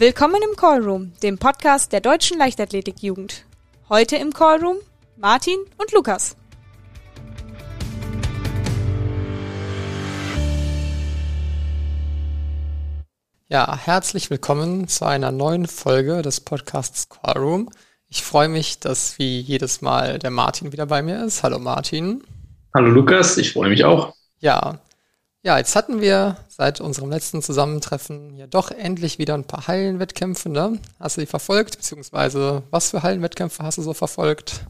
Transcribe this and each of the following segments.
Willkommen im Callroom, dem Podcast der deutschen Leichtathletikjugend. Heute im Callroom Martin und Lukas. Ja, herzlich willkommen zu einer neuen Folge des Podcasts Callroom. Ich freue mich, dass wie jedes Mal der Martin wieder bei mir ist. Hallo Martin. Hallo Lukas, ich freue mich auch. Ja, ja, jetzt hatten wir seit unserem letzten Zusammentreffen ja doch endlich wieder ein paar Hallenwettkämpfe, ne? Hast du die verfolgt? Beziehungsweise was für Hallenwettkämpfe hast du so verfolgt?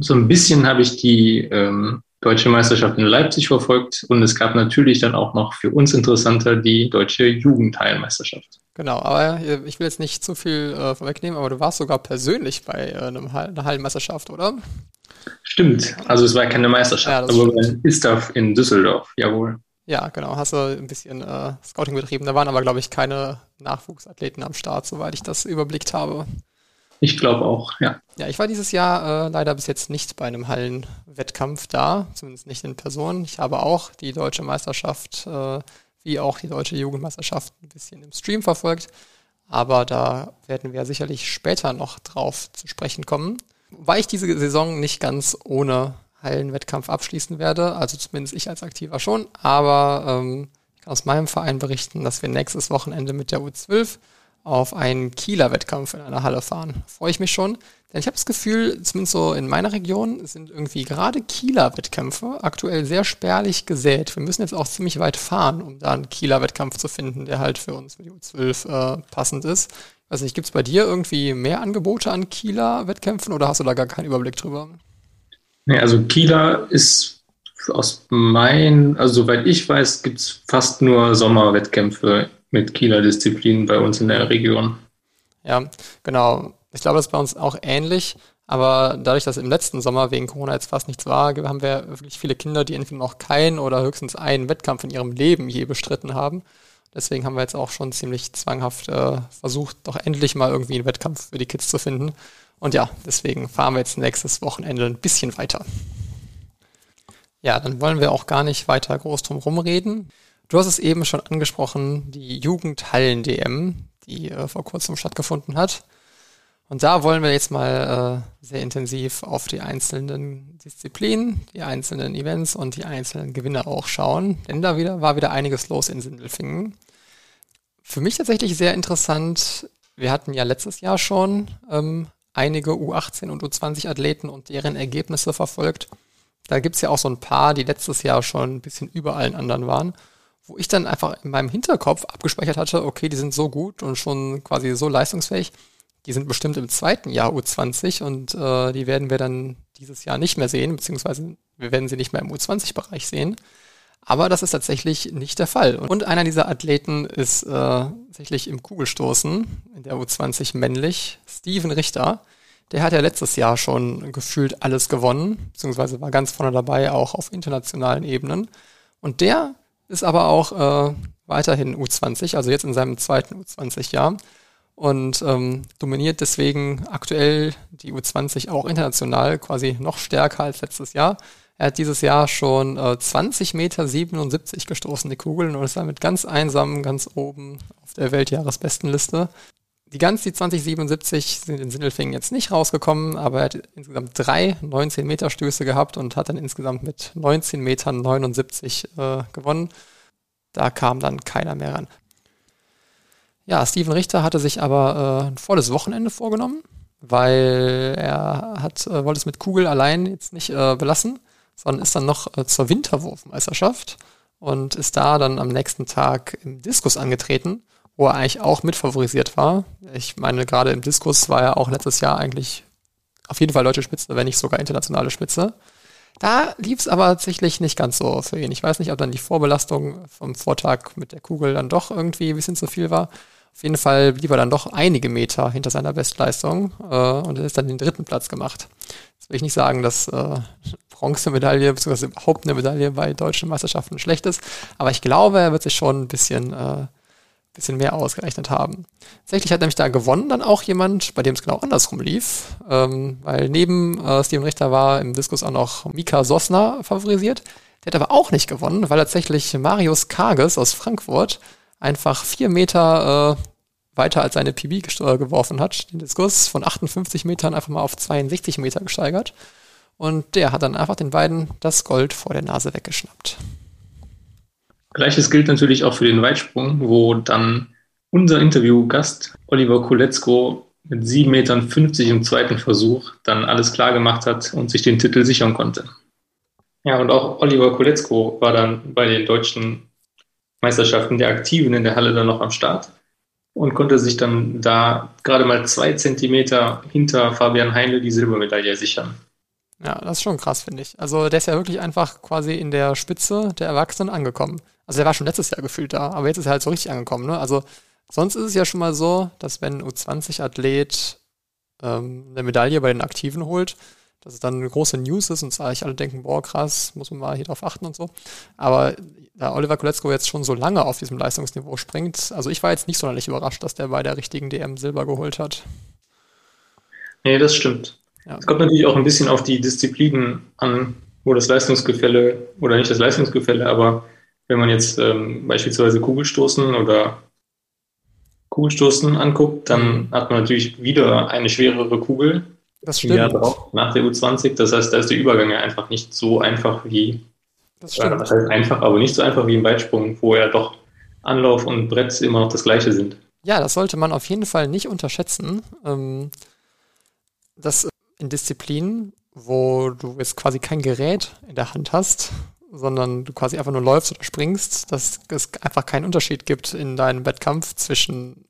So ein bisschen habe ich die ähm, deutsche Meisterschaft in Leipzig verfolgt und es gab natürlich dann auch noch für uns interessanter die deutsche Jugendhallenmeisterschaft. Genau, aber ich will jetzt nicht zu viel äh, vorwegnehmen, aber du warst sogar persönlich bei äh, einer Hallenmeisterschaft, oder? Stimmt, also es war keine Meisterschaft, ja, aber bei ISTAF in Düsseldorf, jawohl. Ja, genau, hast du ein bisschen äh, Scouting betrieben. Da waren aber, glaube ich, keine Nachwuchsathleten am Start, soweit ich das überblickt habe. Ich glaube auch, ja. Ja, ich war dieses Jahr äh, leider bis jetzt nicht bei einem Hallenwettkampf da, zumindest nicht in Person. Ich habe auch die deutsche Meisterschaft, äh, wie auch die deutsche Jugendmeisterschaft, ein bisschen im Stream verfolgt. Aber da werden wir sicherlich später noch drauf zu sprechen kommen war ich diese Saison nicht ganz ohne Hallenwettkampf abschließen werde, also zumindest ich als Aktiver schon, aber ähm, ich kann aus meinem Verein berichten, dass wir nächstes Wochenende mit der U12 auf einen Kieler Wettkampf in einer Halle fahren. Freue ich mich schon, denn ich habe das Gefühl, zumindest so in meiner Region sind irgendwie gerade Kieler Wettkämpfe aktuell sehr spärlich gesät. Wir müssen jetzt auch ziemlich weit fahren, um da einen Kieler Wettkampf zu finden, der halt für uns für die U12 äh, passend ist. Also nicht, gibt es bei dir irgendwie mehr Angebote an Kieler Wettkämpfen oder hast du da gar keinen Überblick drüber? Nee, also Kieler ist aus mein, also soweit ich weiß, gibt es fast nur Sommerwettkämpfe mit Kieler Disziplinen bei uns in der Region. Ja, genau. Ich glaube, das ist bei uns auch ähnlich. Aber dadurch, dass im letzten Sommer wegen Corona jetzt fast nichts war, haben wir wirklich viele Kinder, die entweder noch keinen oder höchstens einen Wettkampf in ihrem Leben je bestritten haben. Deswegen haben wir jetzt auch schon ziemlich zwanghaft äh, versucht, doch endlich mal irgendwie einen Wettkampf für die Kids zu finden. Und ja, deswegen fahren wir jetzt nächstes Wochenende ein bisschen weiter. Ja, dann wollen wir auch gar nicht weiter groß drum rumreden. Du hast es eben schon angesprochen, die Jugendhallen-DM, die äh, vor kurzem stattgefunden hat. Und da wollen wir jetzt mal äh, sehr intensiv auf die einzelnen Disziplinen, die einzelnen Events und die einzelnen Gewinner auch schauen. Denn da wieder, war wieder einiges los in Sindelfingen. Für mich tatsächlich sehr interessant. Wir hatten ja letztes Jahr schon ähm, einige U18 und U20 Athleten und deren Ergebnisse verfolgt. Da gibt's ja auch so ein paar, die letztes Jahr schon ein bisschen über allen anderen waren, wo ich dann einfach in meinem Hinterkopf abgespeichert hatte, okay, die sind so gut und schon quasi so leistungsfähig die sind bestimmt im zweiten Jahr U20 und äh, die werden wir dann dieses Jahr nicht mehr sehen, beziehungsweise wir werden sie nicht mehr im U20-Bereich sehen. Aber das ist tatsächlich nicht der Fall. Und einer dieser Athleten ist äh, tatsächlich im Kugelstoßen in der U20 männlich, Steven Richter. Der hat ja letztes Jahr schon gefühlt alles gewonnen, beziehungsweise war ganz vorne dabei, auch auf internationalen Ebenen. Und der ist aber auch äh, weiterhin U20, also jetzt in seinem zweiten U20-Jahr und ähm, dominiert deswegen aktuell die U20 auch international quasi noch stärker als letztes Jahr. Er hat dieses Jahr schon äh, 20 Meter 77 gestoßen, die Kugeln, und ist damit ganz einsam ganz oben auf der Weltjahresbestenliste. Die ganz die 2077 sind in Sindelfingen jetzt nicht rausgekommen, aber er hat insgesamt drei 19 Meter Stöße gehabt und hat dann insgesamt mit 19 Metern 79 äh, gewonnen. Da kam dann keiner mehr ran. Ja, Steven Richter hatte sich aber äh, ein volles Wochenende vorgenommen, weil er hat, äh, wollte es mit Kugel allein jetzt nicht äh, belassen, sondern ist dann noch äh, zur Winterwurfmeisterschaft und ist da dann am nächsten Tag im Diskus angetreten, wo er eigentlich auch mitfavorisiert war. Ich meine, gerade im Diskus war er auch letztes Jahr eigentlich auf jeden Fall deutsche Spitze, wenn nicht sogar internationale Spitze. Da lief es aber tatsächlich nicht ganz so für ihn. Ich weiß nicht, ob dann die Vorbelastung vom Vortag mit der Kugel dann doch irgendwie ein bisschen zu viel war. Auf jeden Fall blieb er dann doch einige Meter hinter seiner Bestleistung äh, und ist dann den dritten Platz gemacht. Jetzt will ich nicht sagen, dass äh, Bronzemedaille bzw. überhaupt eine Medaille bei deutschen Meisterschaften schlecht ist, aber ich glaube, er wird sich schon ein bisschen, äh, bisschen mehr ausgerechnet haben. Tatsächlich hat nämlich da gewonnen dann auch jemand, bei dem es genau andersrum lief, ähm, weil neben äh, Steven Richter war im Diskus auch noch Mika Sosner favorisiert. Der hat aber auch nicht gewonnen, weil tatsächlich Marius Kages aus Frankfurt einfach vier Meter äh, weiter als seine PB geworfen hat. Den Diskurs von 58 Metern einfach mal auf 62 Meter gesteigert. Und der hat dann einfach den beiden das Gold vor der Nase weggeschnappt. Gleiches gilt natürlich auch für den Weitsprung, wo dann unser Interviewgast Oliver Kuletzko mit 7,50 Metern im zweiten Versuch dann alles klar gemacht hat und sich den Titel sichern konnte. Ja, und auch Oliver Kuletzko war dann bei den deutschen Meisterschaften der Aktiven in der Halle dann noch am Start und konnte sich dann da gerade mal zwei Zentimeter hinter Fabian Heinle die Silbermedaille sichern. Ja, das ist schon krass, finde ich. Also der ist ja wirklich einfach quasi in der Spitze der Erwachsenen angekommen. Also der war schon letztes Jahr gefühlt da, aber jetzt ist er halt so richtig angekommen. Ne? Also sonst ist es ja schon mal so, dass wenn ein U20-Athlet ähm, eine Medaille bei den Aktiven holt, dass es dann eine große News ist und eigentlich alle denken, boah, krass, muss man mal hier drauf achten und so. Aber da Oliver Koletzko jetzt schon so lange auf diesem Leistungsniveau springt, also ich war jetzt nicht sonderlich überrascht, dass der bei der richtigen DM Silber geholt hat. Nee, das stimmt. Ja. Es kommt natürlich auch ein bisschen auf die Disziplinen an, wo das Leistungsgefälle, oder nicht das Leistungsgefälle, aber wenn man jetzt ähm, beispielsweise Kugelstoßen oder Kugelstoßen anguckt, dann hat man natürlich wieder eine schwerere Kugel. Das stimmt. Drauf, nach der U20. Das heißt, da ist der Übergang ja einfach nicht so einfach wie. Das stimmt. das heißt einfach, aber nicht so einfach wie im Weitsprung, wo ja doch Anlauf und Brett immer noch das gleiche sind. Ja, das sollte man auf jeden Fall nicht unterschätzen. Ähm, dass in Disziplinen, wo du jetzt quasi kein Gerät in der Hand hast, sondern du quasi einfach nur läufst oder springst, dass es einfach keinen Unterschied gibt in deinem Wettkampf zwischen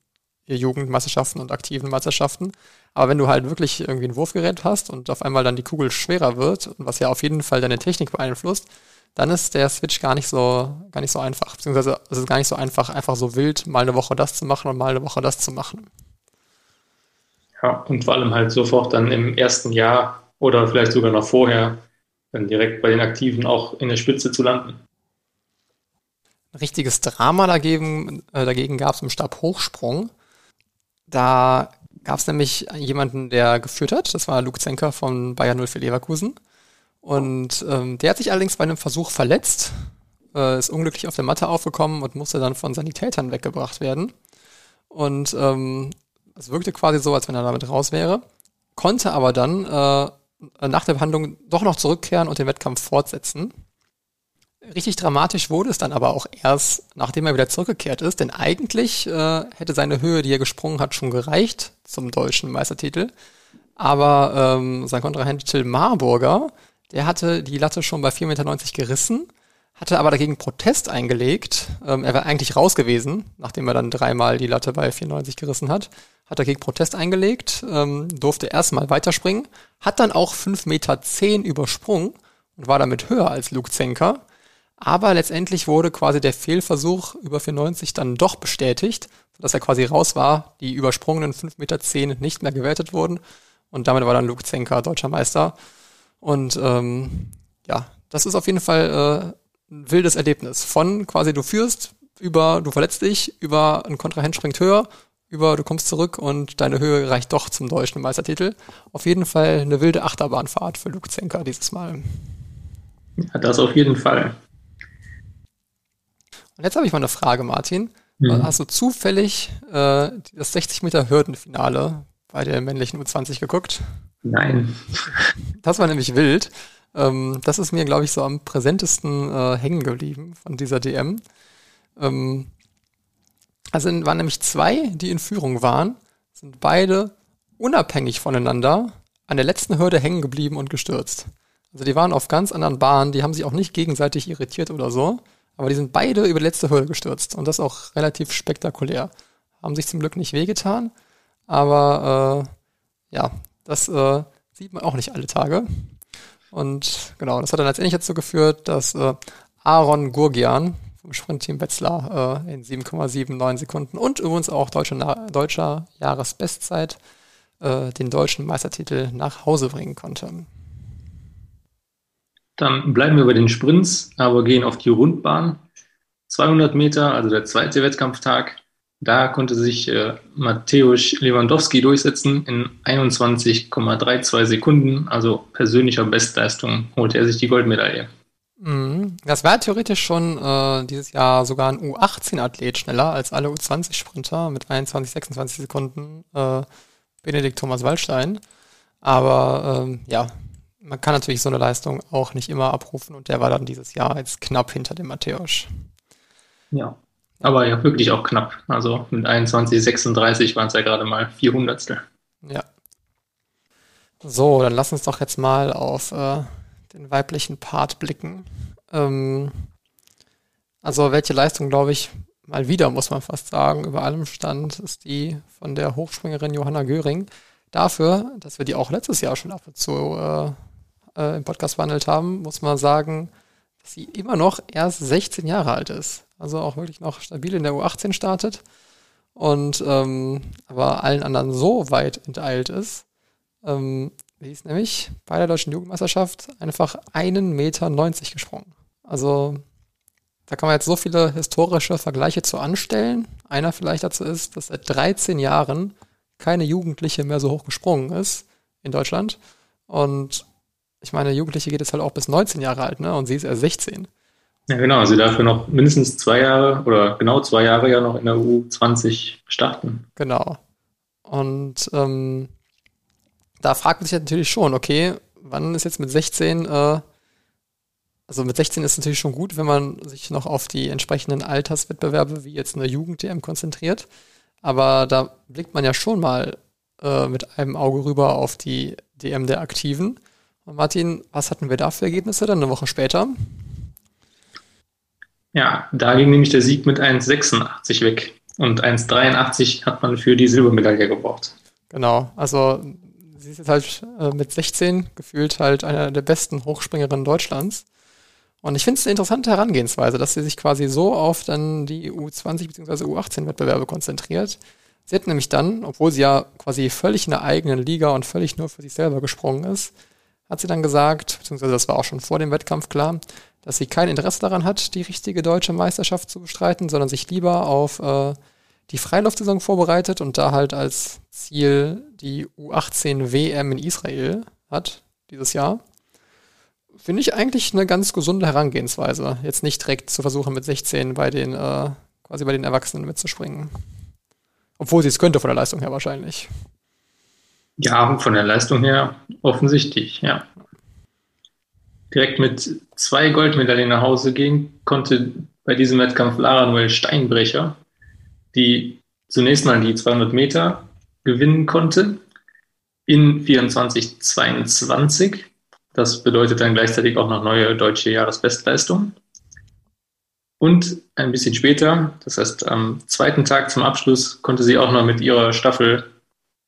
Jugendmeisterschaften und aktiven Meisterschaften. Aber wenn du halt wirklich irgendwie ein Wurfgerät hast und auf einmal dann die Kugel schwerer wird, was ja auf jeden Fall deine Technik beeinflusst, dann ist der Switch gar nicht so, gar nicht so einfach. Beziehungsweise es ist gar nicht so einfach, einfach so wild, mal eine Woche das zu machen und mal eine Woche das zu machen. Ja, und vor allem halt sofort dann im ersten Jahr oder vielleicht sogar noch vorher dann direkt bei den Aktiven auch in der Spitze zu landen. Ein richtiges Drama dagegen, äh, dagegen gab es im Stabhochsprung. Da gab es nämlich jemanden, der geführt hat. Das war Luke Zenker von Bayern 04 Leverkusen. Und ähm, der hat sich allerdings bei einem Versuch verletzt, äh, ist unglücklich auf der Matte aufgekommen und musste dann von Sanitätern weggebracht werden. Und ähm, es wirkte quasi so, als wenn er damit raus wäre, konnte aber dann äh, nach der Behandlung doch noch zurückkehren und den Wettkampf fortsetzen. Richtig dramatisch wurde es dann aber auch erst, nachdem er wieder zurückgekehrt ist, denn eigentlich äh, hätte seine Höhe, die er gesprungen hat, schon gereicht zum deutschen Meistertitel. Aber ähm, sein Kontrahent Till Marburger, der hatte die Latte schon bei 4,90 Meter gerissen, hatte aber dagegen Protest eingelegt. Ähm, er war eigentlich raus gewesen, nachdem er dann dreimal die Latte bei 94 gerissen hat hat dagegen Protest eingelegt, ähm, durfte erstmal weiterspringen, hat dann auch 5,10 Meter übersprungen und war damit höher als Luke Zenker. Aber letztendlich wurde quasi der Fehlversuch über 4,90 dann doch bestätigt, sodass er quasi raus war, die übersprungenen 5,10 Meter nicht mehr gewertet wurden. Und damit war dann Luke Zenker deutscher Meister. Und ähm, ja, das ist auf jeden Fall äh, ein wildes Erlebnis. Von quasi du führst, über du verletzt dich, über ein Kontrahent springt höher über, du kommst zurück und deine Höhe reicht doch zum deutschen Meistertitel. Auf jeden Fall eine wilde Achterbahnfahrt für Luke Zenker dieses Mal. Ja, das auf jeden Fall. Und jetzt habe ich mal eine Frage, Martin. Mhm. Hast du zufällig äh, das 60 Meter Hürdenfinale bei der männlichen U20 geguckt? Nein. Das war nämlich wild. Ähm, das ist mir, glaube ich, so am präsentesten äh, hängen geblieben von dieser DM. Ähm, also waren nämlich zwei, die in Führung waren, sind beide unabhängig voneinander an der letzten Hürde hängen geblieben und gestürzt. Also die waren auf ganz anderen Bahnen, die haben sich auch nicht gegenseitig irritiert oder so, aber die sind beide über die letzte Hürde gestürzt und das auch relativ spektakulär. Haben sich zum Glück nicht wehgetan, aber äh, ja, das äh, sieht man auch nicht alle Tage. Und genau, das hat dann letztendlich dazu geführt, dass äh, Aaron Gurgian, vom Sprintteam Wetzlar äh, in 7,79 Sekunden und übrigens auch deutsche, deutscher Jahresbestzeit äh, den deutschen Meistertitel nach Hause bringen konnte. Dann bleiben wir bei den Sprints, aber gehen auf die Rundbahn. 200 Meter, also der zweite Wettkampftag. Da konnte sich äh, Mateusz Lewandowski durchsetzen in 21,32 Sekunden. Also persönlicher Bestleistung holte er sich die Goldmedaille. Mhm. Das war theoretisch schon äh, dieses Jahr sogar ein U18-Athlet schneller als alle U20-Sprinter mit 21, 26 Sekunden äh, Benedikt Thomas Wallstein. Aber ähm, ja, man kann natürlich so eine Leistung auch nicht immer abrufen und der war dann dieses Jahr jetzt knapp hinter dem Matthäus. Ja, aber ja, wirklich auch knapp. Also mit 21, 36 waren es ja gerade mal 400. Ja. So, dann lass uns doch jetzt mal auf äh, den weiblichen Part blicken. Ähm, also welche Leistung, glaube ich, mal wieder, muss man fast sagen, über allem stand, ist die von der Hochspringerin Johanna Göring. Dafür, dass wir die auch letztes Jahr schon ab und zu äh, äh, im Podcast behandelt haben, muss man sagen, dass sie immer noch erst 16 Jahre alt ist. Also auch wirklich noch stabil in der U18 startet und ähm, aber allen anderen so weit enteilt ist, ähm, wie ist nämlich bei der deutschen Jugendmeisterschaft einfach einen Meter 90 gesprungen. Also da kann man jetzt so viele historische Vergleiche zu anstellen. Einer vielleicht dazu ist, dass seit 13 Jahren keine Jugendliche mehr so hoch gesprungen ist in Deutschland. Und ich meine, Jugendliche geht jetzt halt auch bis 19 Jahre alt, ne? Und sie ist erst 16. Ja, genau. Sie darf ja noch mindestens zwei Jahre oder genau zwei Jahre ja noch in der U20 starten. Genau. Und ähm, da fragt man sich natürlich schon, okay, wann ist jetzt mit 16, äh, also mit 16 ist es natürlich schon gut, wenn man sich noch auf die entsprechenden Alterswettbewerbe wie jetzt eine Jugend-DM konzentriert. Aber da blickt man ja schon mal äh, mit einem Auge rüber auf die DM der Aktiven. Und Martin, was hatten wir da für Ergebnisse dann eine Woche später? Ja, da ging nämlich der Sieg mit 1,86 weg. Und 1,83 hat man für die Silbermedaille gebraucht. Genau, also sie ist jetzt halt äh, mit 16 gefühlt halt einer der besten Hochspringerinnen Deutschlands. Und ich finde es eine interessante Herangehensweise, dass sie sich quasi so auf dann die U20 bzw. U18 Wettbewerbe konzentriert. Sie hat nämlich dann, obwohl sie ja quasi völlig in der eigenen Liga und völlig nur für sich selber gesprungen ist, hat sie dann gesagt, beziehungsweise das war auch schon vor dem Wettkampf klar, dass sie kein Interesse daran hat, die richtige deutsche Meisterschaft zu bestreiten, sondern sich lieber auf äh, die Freiluftsaison vorbereitet und da halt als Ziel die U18 WM in Israel hat dieses Jahr. Finde ich eigentlich eine ganz gesunde Herangehensweise. Jetzt nicht direkt zu versuchen, mit 16 bei den, äh, quasi bei den Erwachsenen mitzuspringen. Obwohl sie es könnte von der Leistung her wahrscheinlich. Ja, von der Leistung her offensichtlich, ja. Direkt mit zwei Goldmedaillen nach Hause gehen konnte bei diesem Wettkampf Lara Noel Steinbrecher, die zunächst mal die 200 Meter gewinnen konnte in 24,22. Das bedeutet dann gleichzeitig auch noch neue deutsche Jahresbestleistung. Und ein bisschen später, das heißt am zweiten Tag zum Abschluss, konnte sie auch noch mit ihrer Staffel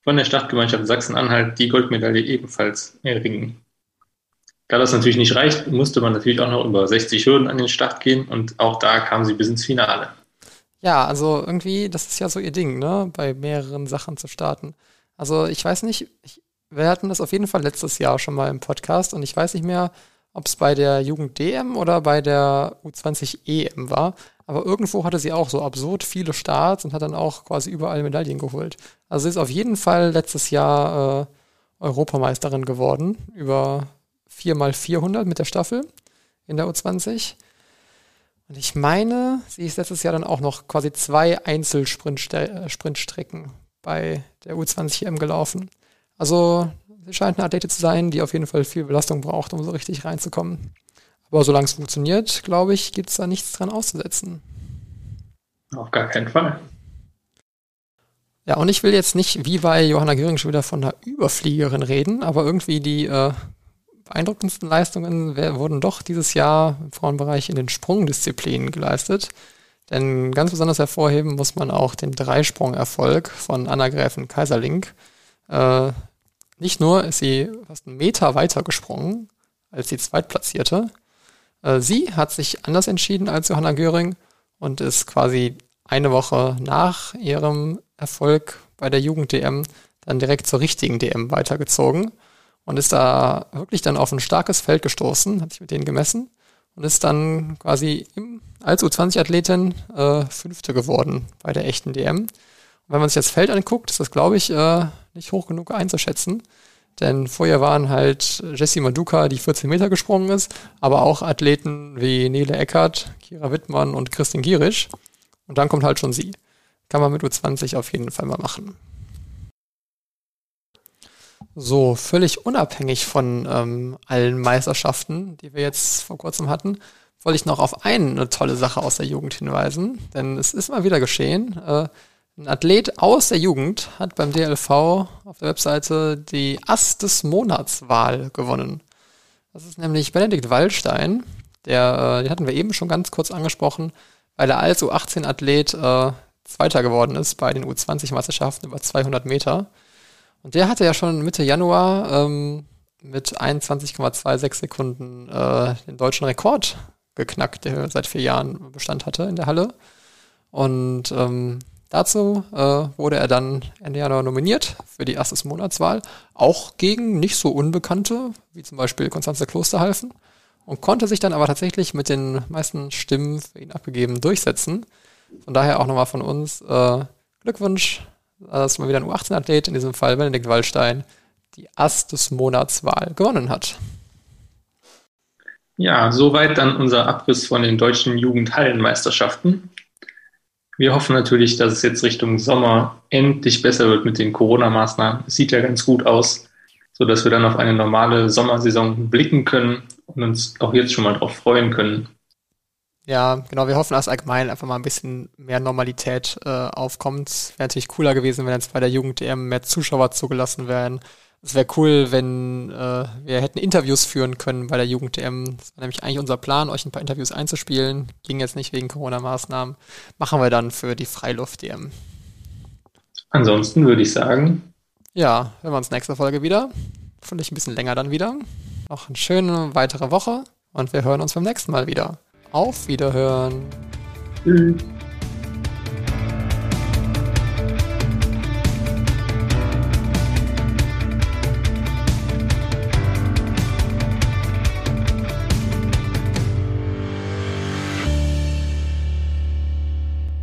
von der Stadtgemeinschaft Sachsen-Anhalt die Goldmedaille ebenfalls erringen. Da das natürlich nicht reicht, musste man natürlich auch noch über 60 Hürden an den Start gehen und auch da kam sie bis ins Finale. Ja, also irgendwie, das ist ja so ihr Ding, ne, bei mehreren Sachen zu starten. Also ich weiß nicht, ich, wir hatten das auf jeden Fall letztes Jahr schon mal im Podcast und ich weiß nicht mehr, ob es bei der Jugend DM oder bei der U20 EM war. Aber irgendwo hatte sie auch so absurd viele Starts und hat dann auch quasi überall Medaillen geholt. Also sie ist auf jeden Fall letztes Jahr äh, Europameisterin geworden über 4x400 mit der Staffel in der U20. Und ich meine, sie ist letztes Jahr dann auch noch quasi zwei Einzelsprintstrecken bei der U20 EM gelaufen. Also sie scheint eine Athletin zu sein, die auf jeden Fall viel Belastung braucht, um so richtig reinzukommen. Aber solange es funktioniert, glaube ich, gibt es da nichts dran auszusetzen. Auf gar keinen Fall. Ja, und ich will jetzt nicht wie bei Johanna Göring schon wieder von einer Überfliegerin reden, aber irgendwie die äh, beeindruckendsten Leistungen wurden doch dieses Jahr im Frauenbereich in den Sprungdisziplinen geleistet. Denn ganz besonders hervorheben muss man auch den Dreisprung-Erfolg von Anna Gräfin Kaiserling. Äh, nicht nur ist sie fast einen Meter weiter gesprungen als die Zweitplatzierte. Äh, sie hat sich anders entschieden als Johanna Göring und ist quasi eine Woche nach ihrem Erfolg bei der Jugend-DM dann direkt zur richtigen DM weitergezogen und ist da wirklich dann auf ein starkes Feld gestoßen, hat sich mit denen gemessen und ist dann quasi im, als U20-Athletin äh, Fünfte geworden bei der echten DM. Und wenn man sich das Feld anguckt, ist das, glaube ich, äh, nicht hoch genug einzuschätzen. Denn vorher waren halt Jessie Maduka, die 14 Meter gesprungen ist, aber auch Athleten wie Nele Eckert, Kira Wittmann und Christine Gierisch. Und dann kommt halt schon sie. Kann man mit U20 auf jeden Fall mal machen. So, völlig unabhängig von ähm, allen Meisterschaften, die wir jetzt vor kurzem hatten, wollte ich noch auf eine tolle Sache aus der Jugend hinweisen. Denn es ist mal wieder geschehen. Äh, ein Athlet aus der Jugend hat beim DLV auf der Webseite die Ass des Monats Wahl gewonnen. Das ist nämlich Benedikt Wallstein. Der, äh, den hatten wir eben schon ganz kurz angesprochen, weil er als U18-Athlet äh, Zweiter geworden ist bei den U20-Meisterschaften über 200 Meter. Und der hatte ja schon Mitte Januar ähm, mit 21,26 Sekunden äh, den deutschen Rekord geknackt, der seit vier Jahren Bestand hatte in der Halle. Und ähm, dazu äh, wurde er dann Ende Januar nominiert für die erste Monatswahl, auch gegen nicht so Unbekannte, wie zum Beispiel Konstanze Klosterhalfen, und konnte sich dann aber tatsächlich mit den meisten Stimmen für ihn abgegeben durchsetzen. Von daher auch nochmal von uns äh, Glückwunsch dass mal wieder ein U18-Athlet, in diesem Fall Benedikt Wallstein, die Ass des Monatswahl gewonnen hat. Ja, soweit dann unser Abriss von den deutschen Jugendhallenmeisterschaften. Wir hoffen natürlich, dass es jetzt Richtung Sommer endlich besser wird mit den Corona-Maßnahmen. Es sieht ja ganz gut aus, sodass wir dann auf eine normale Sommersaison blicken können und uns auch jetzt schon mal darauf freuen können. Ja, genau. Wir hoffen, dass allgemein einfach mal ein bisschen mehr Normalität äh, aufkommt. Wäre natürlich cooler gewesen, wenn jetzt bei der Jugend-EM mehr Zuschauer zugelassen wären. Es wäre cool, wenn äh, wir hätten Interviews führen können bei der Jugend-EM. Das war nämlich eigentlich unser Plan, euch ein paar Interviews einzuspielen. Ging jetzt nicht wegen Corona-Maßnahmen. Machen wir dann für die Freiluft-EM. Ansonsten würde ich sagen. Ja, hören wir uns nächste Folge wieder. Vielleicht ein bisschen länger dann wieder. Noch eine schöne weitere Woche und wir hören uns beim nächsten Mal wieder. Auf Wiederhören. Tschüss.